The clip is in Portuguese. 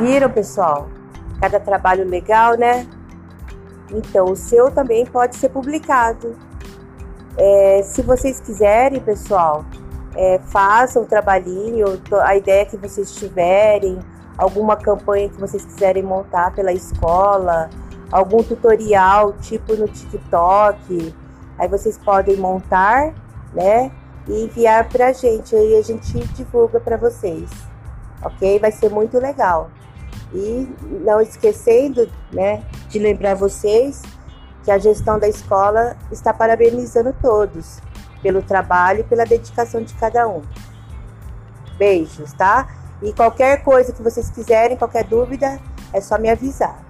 Viram, pessoal? Cada trabalho legal, né? Então, o seu também pode ser publicado. É, se vocês quiserem, pessoal, é, façam o trabalhinho, a ideia que vocês tiverem, alguma campanha que vocês quiserem montar pela escola, algum tutorial tipo no TikTok, aí vocês podem montar, né? E enviar para a gente, aí a gente divulga para vocês, ok? Vai ser muito legal. E não esquecendo, né, de lembrar vocês que a gestão da escola está parabenizando todos pelo trabalho e pela dedicação de cada um. Beijos, tá? E qualquer coisa que vocês quiserem, qualquer dúvida, é só me avisar.